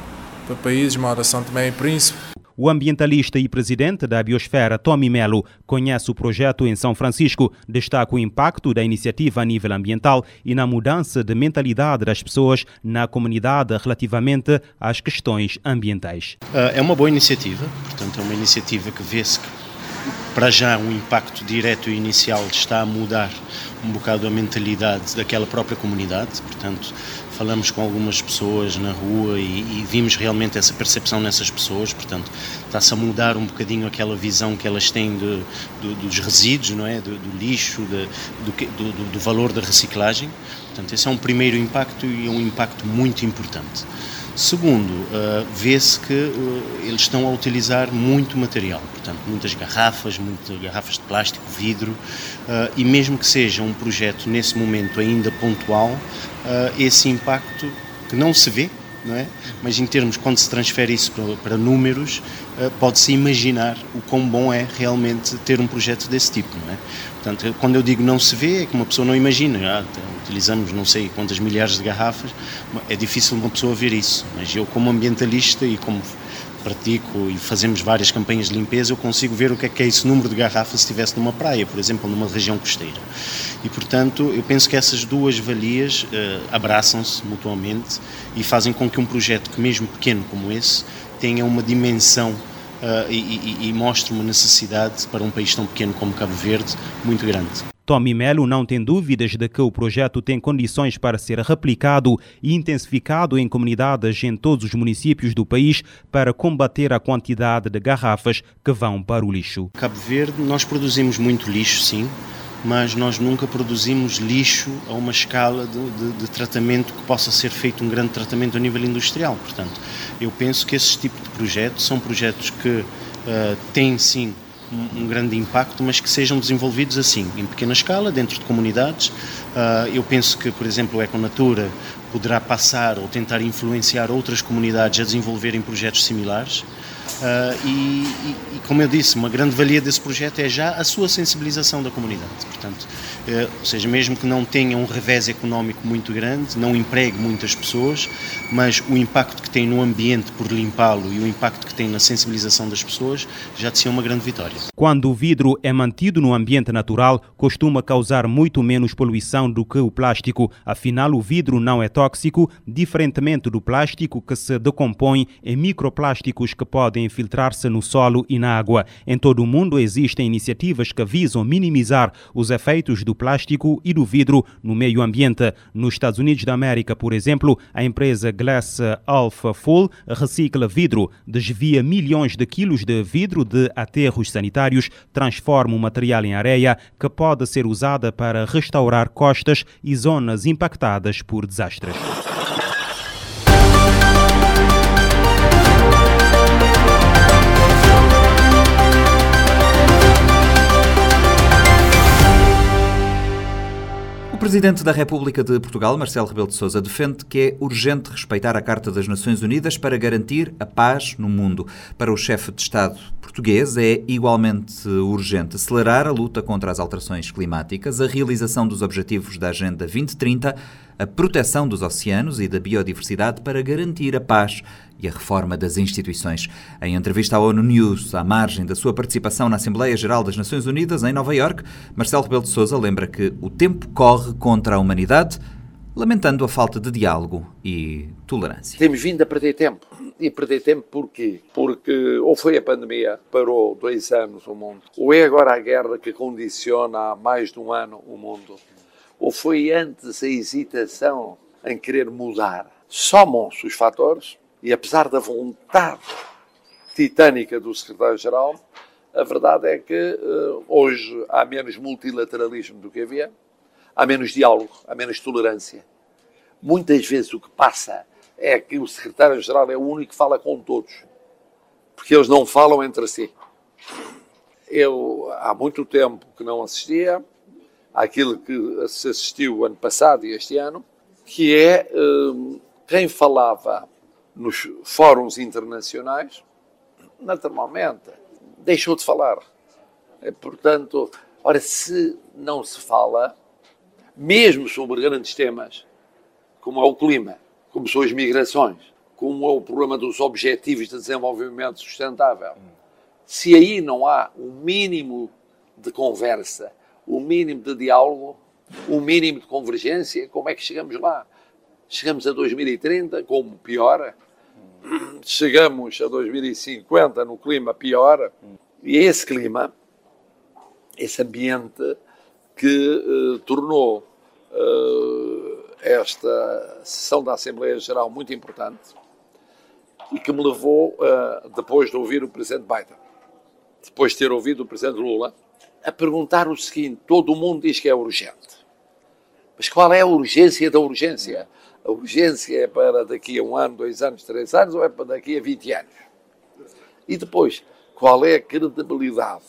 para países, mal São Tomé e Príncipe, o ambientalista e presidente da Biosfera, Tommy Melo, conhece o projeto em São Francisco, destaca o impacto da iniciativa a nível ambiental e na mudança de mentalidade das pessoas na comunidade relativamente às questões ambientais. É uma boa iniciativa, portanto, é uma iniciativa que vê-se que para já um impacto direto e inicial está a mudar um bocado a mentalidade daquela própria comunidade, portanto falamos com algumas pessoas na rua e, e vimos realmente essa percepção nessas pessoas, portanto está-se a mudar um bocadinho aquela visão que elas têm de, de, dos resíduos, não é, do, do lixo, de, do, do valor da reciclagem, portanto esse é um primeiro impacto e é um impacto muito importante. Segundo, uh, vê-se que uh, eles estão a utilizar muito material, portanto, muitas garrafas, muitas garrafas de plástico, vidro, uh, e mesmo que seja um projeto nesse momento ainda pontual, esse impacto que não se vê, não é? Mas em termos, quando se transfere isso para, para números, pode-se imaginar o quão bom é realmente ter um projeto desse tipo, não é? Portanto, quando eu digo não se vê, é que uma pessoa não imagina. Ah, utilizamos não sei quantas milhares de garrafas, é difícil uma pessoa ver isso. Mas eu, como ambientalista e como pratico e fazemos várias campanhas de limpeza, eu consigo ver o que é que é esse número de garrafas se estivesse numa praia, por exemplo, numa região costeira. E, portanto, eu penso que essas duas valias uh, abraçam-se mutuamente e fazem com que um projeto que, mesmo pequeno como esse, tenha uma dimensão uh, e, e, e mostre uma necessidade para um país tão pequeno como Cabo Verde muito grande. Tommy Melo não tem dúvidas de que o projeto tem condições para ser replicado e intensificado em comunidades em todos os municípios do país para combater a quantidade de garrafas que vão para o lixo. Cabo Verde, nós produzimos muito lixo, sim, mas nós nunca produzimos lixo a uma escala de, de, de, tratamento que possa ser feito um grande tratamento a nível industrial. Portanto, eu penso que esses tipos de projetos são projetos que uh, têm sim um, um, grande impacto, mas que sejam desenvolvidos assim, em pequena escala, dentro de comunidades. Uh, eu penso que, por exemplo, o Econatura poderá passar ou tentar influenciar outras comunidades a desenvolverem projetos similares. Uh, e, e, e, como eu disse, uma grande valia desse projeto é já a sua sensibilização da comunidade. Portanto, uh, ou seja, mesmo que não tenha um revés económico muito grande, não empregue muitas pessoas, mas o impacto que tem no ambiente por limpá-lo e o impacto que tem na sensibilização das pessoas já de ser uma grande vitória. Quando o vidro é mantido no ambiente natural, costuma causar muito menos poluição do que o plástico. Afinal, o vidro não é tóxico, diferentemente do plástico que se decompõe em microplásticos que podem infiltrar-se no solo e na água. Em todo o mundo existem iniciativas que visam minimizar os efeitos do plástico e do vidro no meio ambiente. Nos Estados Unidos da América, por exemplo, a empresa Glass Alpha Full recicla vidro, desvia milhões de quilos de vidro de aterros sanitários, transforma o material em areia que pode ser usada para restaurar costas e zonas impactadas por desastres. Presidente da República de Portugal, Marcelo Rebelo de Sousa, defende que é urgente respeitar a Carta das Nações Unidas para garantir a paz no mundo. Para o chefe de Estado português, é igualmente urgente acelerar a luta contra as alterações climáticas, a realização dos objetivos da Agenda 2030, a proteção dos oceanos e da biodiversidade para garantir a paz e a reforma das instituições. Em entrevista à ONU News, à margem da sua participação na Assembleia Geral das Nações Unidas em Nova Iorque, Marcelo Rebelo de Sousa lembra que o tempo corre contra a humanidade, lamentando a falta de diálogo e tolerância. Temos vindo a perder tempo. E perder tempo porquê? Porque ou foi a pandemia, parou dois anos o mundo, ou é agora a guerra que condiciona há mais de um ano o mundo, ou foi antes a hesitação em querer mudar. Somam-se os fatores e apesar da vontade titânica do secretário-geral, A verdade é que uh, hoje há menos multilateralismo do que havia, há menos diálogo, há menos tolerância. Muitas vezes o que passa é que o secretário-geral é o único que fala com todos, porque eles não falam entre si. Eu há muito tempo que não assistia àquilo que se assistiu ano passado e este ano, que é uh, quem falava nos fóruns internacionais, naturalmente, deixou de falar. É, portanto, ora, se não se fala, mesmo sobre grandes temas, como é o clima, como são as migrações, como é o problema dos objetivos de desenvolvimento sustentável, se aí não há o mínimo de conversa, o mínimo de diálogo, o mínimo de convergência, como é que chegamos lá? Chegamos a 2030 como piora, chegamos a 2050 no clima pior, e é esse clima, esse ambiente que uh, tornou uh, esta sessão da Assembleia Geral muito importante e que me levou, uh, depois de ouvir o Presidente Biden, depois de ter ouvido o Presidente Lula, a perguntar o seguinte: todo mundo diz que é urgente. Mas qual é a urgência da urgência? A urgência é para daqui a um ano, dois anos, três anos ou é para daqui a 20 anos? E depois, qual é a credibilidade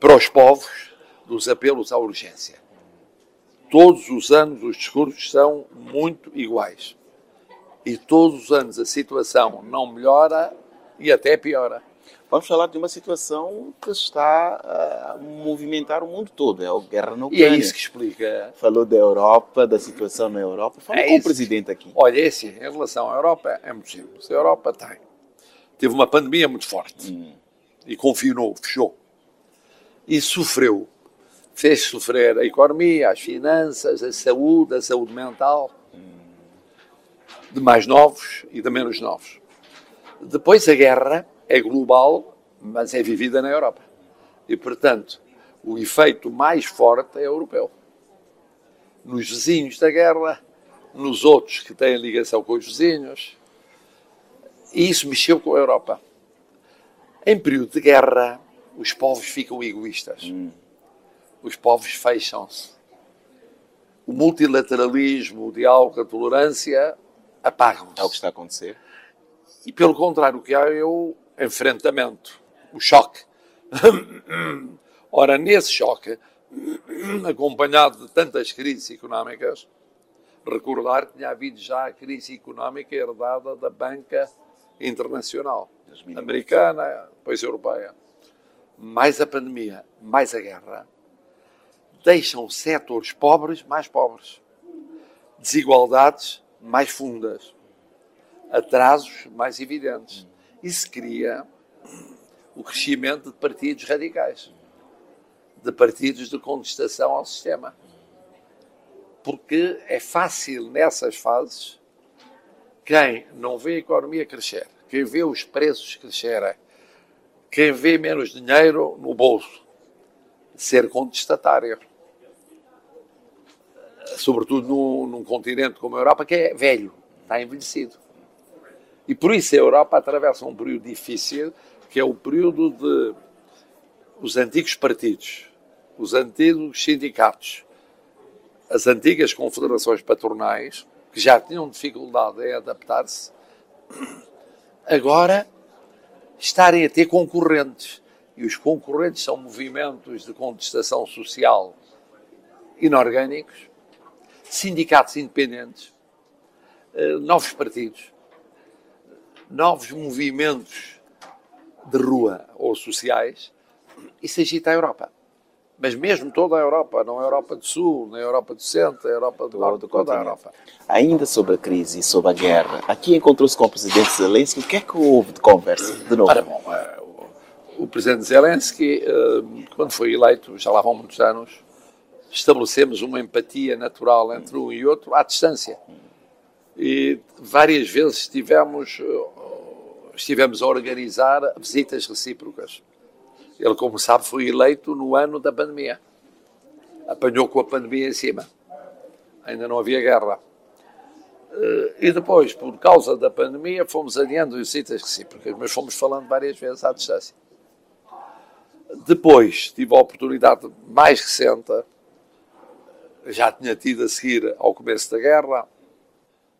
para os povos dos apelos à urgência? Todos os anos os discursos são muito iguais. E todos os anos a situação não melhora e até piora. Vamos falar de uma situação que está a movimentar o mundo todo, é a guerra na Ucrânia. E é isso que explica. Falou da Europa, da situação na Europa. Fala é com isso. o presidente aqui. Olha, é assim, em relação à Europa, é muito simples. A Europa tem. Teve uma pandemia muito forte hum. e confinou, fechou. E sofreu. Fez sofrer a economia, as finanças, a saúde, a saúde mental. Hum. De mais novos e de menos novos. Depois a guerra é global, mas é vivida na Europa. E, portanto, o efeito mais forte é europeu. Nos vizinhos da guerra, nos outros que têm ligação com os vizinhos. E isso mexeu com a Europa. Em período de guerra, os povos ficam egoístas. Hum. Os povos fecham-se. O multilateralismo, o diálogo, a tolerância apagam-se. É o que está a acontecer. E, pelo contrário, o que há é o enfrentamento, o choque. Ora, nesse choque, acompanhado de tantas crises económicas, recordar que tinha havido já a crise económica herdada da banca internacional, americana, depois europeia, mais a pandemia, mais a guerra, deixam setores pobres mais pobres, desigualdades mais fundas, atrasos mais evidentes isso cria o crescimento de partidos radicais, de partidos de contestação ao sistema. Porque é fácil nessas fases quem não vê a economia crescer, quem vê os preços crescerem, quem vê menos dinheiro no bolso, ser contestatário. Sobretudo num, num continente como a Europa, que é velho, está envelhecido. E por isso a Europa atravessa um período difícil, que é o período de os antigos partidos, os antigos sindicatos, as antigas confederações patronais, que já tinham dificuldade em adaptar-se, agora estarem a ter concorrentes. E os concorrentes são movimentos de contestação social inorgânicos, sindicatos independentes, eh, novos partidos novos movimentos de rua ou sociais, isso agita a Europa. Mas mesmo toda a Europa, não a Europa do Sul, nem a Europa do Centro, a Europa do Norte, toda a Europa. Ainda sobre a crise e sobre a guerra, aqui encontrou-se com o Presidente Zelensky, o que é que houve de conversa, de novo? Ora, bom, eh, o Presidente Zelensky, eh, quando foi eleito, já lá vão muitos anos, estabelecemos uma empatia natural entre um e outro à distância. E várias vezes estivemos eh, estivemos a organizar visitas recíprocas. Ele, como sabe, foi eleito no ano da pandemia. Apanhou com a pandemia em cima. Ainda não havia guerra. Eh, e depois, por causa da pandemia, fomos adiando visitas recíprocas, mas fomos falando várias vezes à distância. Depois tive a oportunidade mais recente, já tinha tido a seguir ao começo da guerra,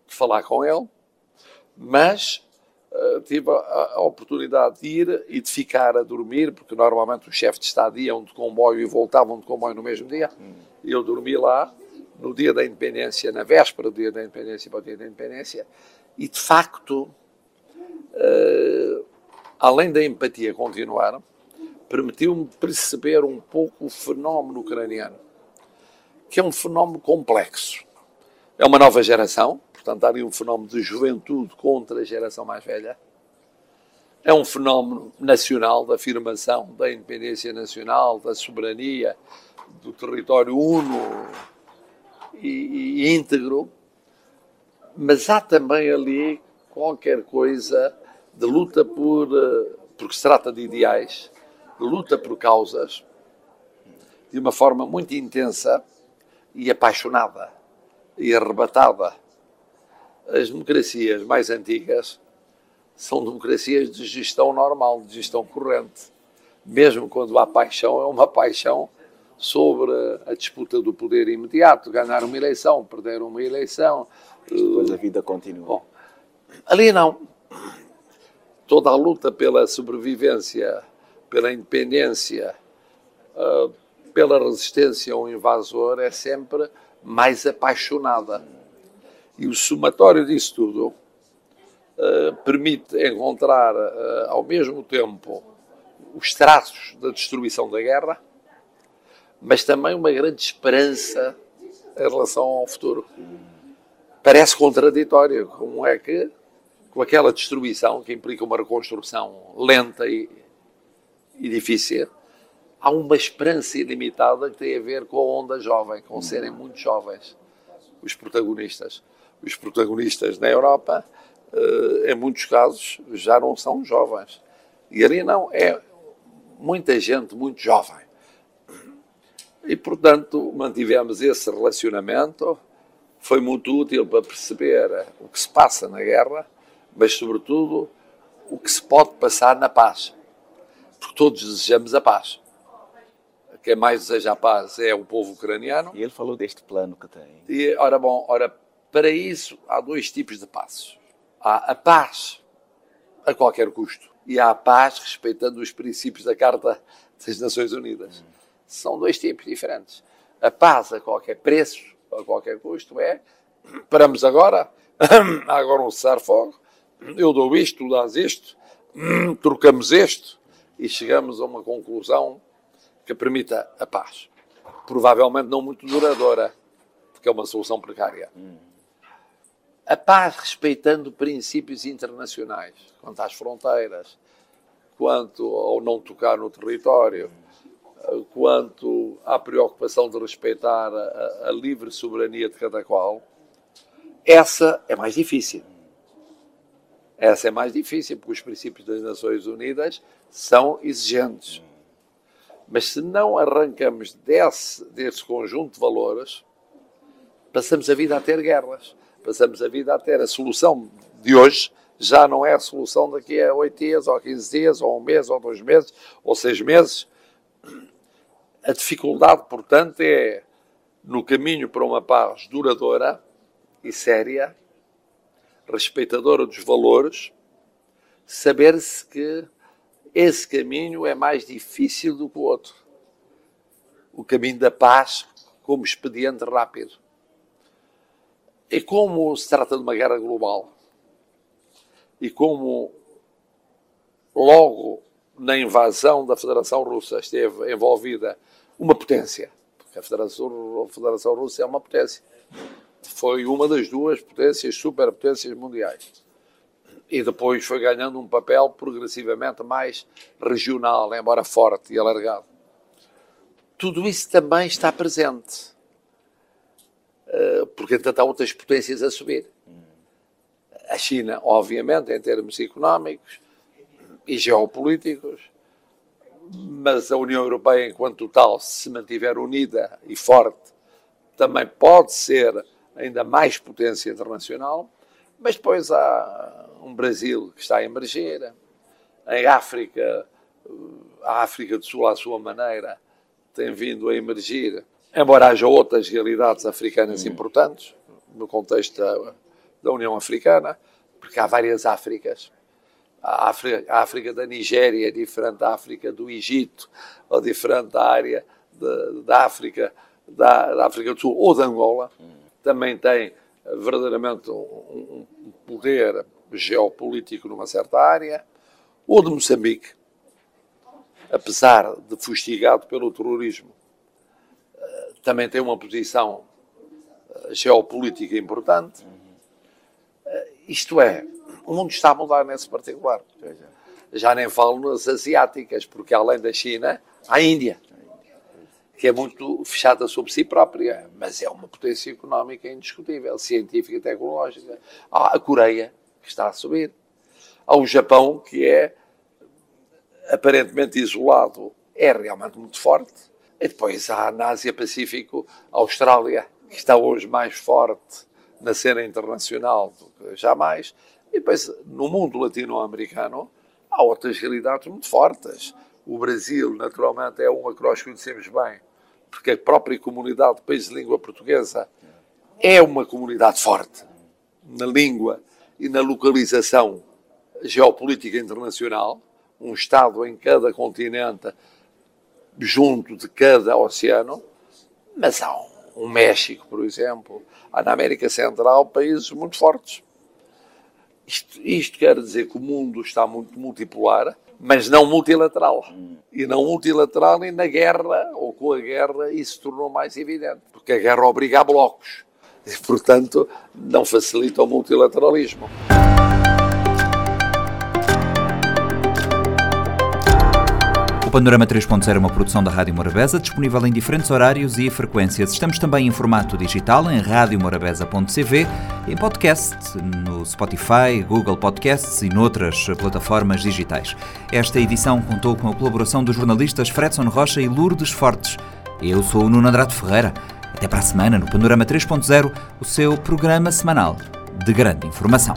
de falar com ele, mas uh, tive a, a, oportunidade de ir e de ficar a dormir, porque normalmente os chefes de Estado iam de comboio e voltavam de comboio no mesmo dia, hum. eu dormi lá no dia da independência, na véspera do dia da independência para o dia da independência, e de facto, uh, além da empatia continuar, permitiu-me perceber um pouco o fenómeno ucraniano, que é um fenómeno complexo. É uma nova geração, portanto, há ali um fenómeno de juventude contra a geração mais velha. É um fenómeno nacional, da afirmação da independência nacional, da soberania, do território uno e, e íntegro, mas há também ali qualquer coisa de luta por, eh, porque se trata de ideais, de luta por causas, de uma forma muito intensa e apaixonada e arrebatada. As democracias mais antigas são democracias de gestão normal, de gestão corrente. Mesmo quando há paixão, é uma paixão sobre a disputa do poder imediato, ganhar uma eleição, perder uma eleição. Depois a vida continua. Bom, ali não. Toda a luta pela sobrevivência, pela independência, uh, pela resistência ao invasor é sempre mais apaixonada. E o somatório disso tudo uh, permite encontrar, uh, ao mesmo tempo, os traços da destruição da guerra, mas também uma grande esperança em relação ao futuro. Parece contraditório, como é que, com aquela destruição que implica uma reconstrução lenta e, e difícil, há uma esperança ilimitada que tem a ver com a onda jovem, com serem muito jovens os protagonistas. Os protagonistas na Europa, eh, em muitos casos, já não são jovens. E ali não, é muita gente muito jovem. E, portanto, mantivemos esse relacionamento. Foi muito útil para perceber o que se passa na guerra, mas, sobretudo, o que se pode passar na paz. Porque todos desejamos a paz quem mais deseja a paz é o povo ucraniano. E ele falou deste plano que tem. E, ora bom, ora, para isso há dois tipos de passos. Há a paz a qualquer custo e há a paz respeitando os princípios da Carta das Nações Unidas. Hum. São dois tipos diferentes. A paz a qualquer preço, a qualquer custo, é paramos agora, há agora um cessar-fogo, eu dou isto, tu dás isto, trocamos isto e chegamos a uma conclusão que permita a paz. Provavelmente não muito duradoura, porque é uma solução precária. A paz respeitando princípios internacionais, quanto às fronteiras, quanto ao não tocar no território, quanto à preocupação de respeitar a, a livre soberania de cada qual, essa é mais difícil. Essa é mais difícil, porque os princípios das Nações Unidas são exigentes. Mas se não arrancamos desse, desse conjunto de valores, passamos a vida a ter guerras. Passamos a vida a ter a solução de hoje, já não é a solução daqui a oito dias, ou 15 dias, ou um mês, ou dois meses, ou seis meses. A dificuldade, portanto, é no caminho para uma paz duradoura e séria, respeitadora dos valores, saber-se que esse caminho é mais difícil do que o outro. O caminho da paz como expediente rápido. E como se trata de uma guerra global, e como logo na invasão da Federação Russa esteve envolvida uma potência, porque a Federação, a Federação Russa é uma potência, foi uma das duas potências, superpotências mundiais. E depois foi ganhando um papel progressivamente mais regional, embora forte e alargado. Tudo isso também está presente, porque entretanto há outras potências a subir. A China, obviamente, em termos económicos e geopolíticos, mas a União Europeia, enquanto tal, se mantiver unida e forte, também pode ser ainda mais potência internacional, mas depois há um Brasil que está a emergir, em África a África do Sul, à sua maneira, tem vindo a emergir, embora haja outras realidades africanas hum. importantes, no contexto da, da, União Africana, porque há várias Áfricas. A África, a África da Nigéria é diferente da África do Egito, ou diferente da área de, da África da, da, África do Sul ou da Angola. Hum. Também tem verdadeiramente um, um poder geopolítico numa certa área, ou de Moçambique, apesar de fustigado pelo terrorismo, eh, também tem uma posição eh, geopolítica importante. Eh, isto é, o mundo está a mudar nesse particular. Já nem falo nas asiáticas, porque além da China, há a Índia, que é muito fechada sobre si própria, mas é uma potência económica indiscutível, científica e tecnológica. Há a Coreia, que está a subir. Há o Japão, que é aparentemente isolado, é realmente muito forte. E depois há na Ásia-Pacífico a Austrália, que está hoje mais forte na cena internacional do que jamais. E depois, no mundo latino-americano, há outras realidades muito fortes. O Brasil, naturalmente, é uma que nós conhecemos bem, porque a própria comunidade de países de língua portuguesa é uma comunidade forte na língua e na localização geopolítica internacional um Estado em cada continente, junto de cada oceano, mas há um, México, por exemplo, há na América Central países muito fortes. Isto, isto, quer dizer que o mundo está muito multipolar, mas não multilateral. E não multilateral e na guerra, ou com a guerra, isso se tornou mais evidente, porque a guerra obriga a blocos. E, portanto, não facilita o multilateralismo. O Panorama 3.0 é uma produção da Rádio Morabeza, disponível em diferentes horários e frequências. Estamos também em formato digital em radiomorabeza.cv, em podcast no Spotify, Google Podcasts e noutras plataformas digitais. Esta edição contou com a colaboração dos jornalistas Fredson Rocha e Lourdes Fortes. Eu sou o Nuno Andrade Ferreira. Até para a semana no Panorama 3.0, o seu programa semanal de grande informação.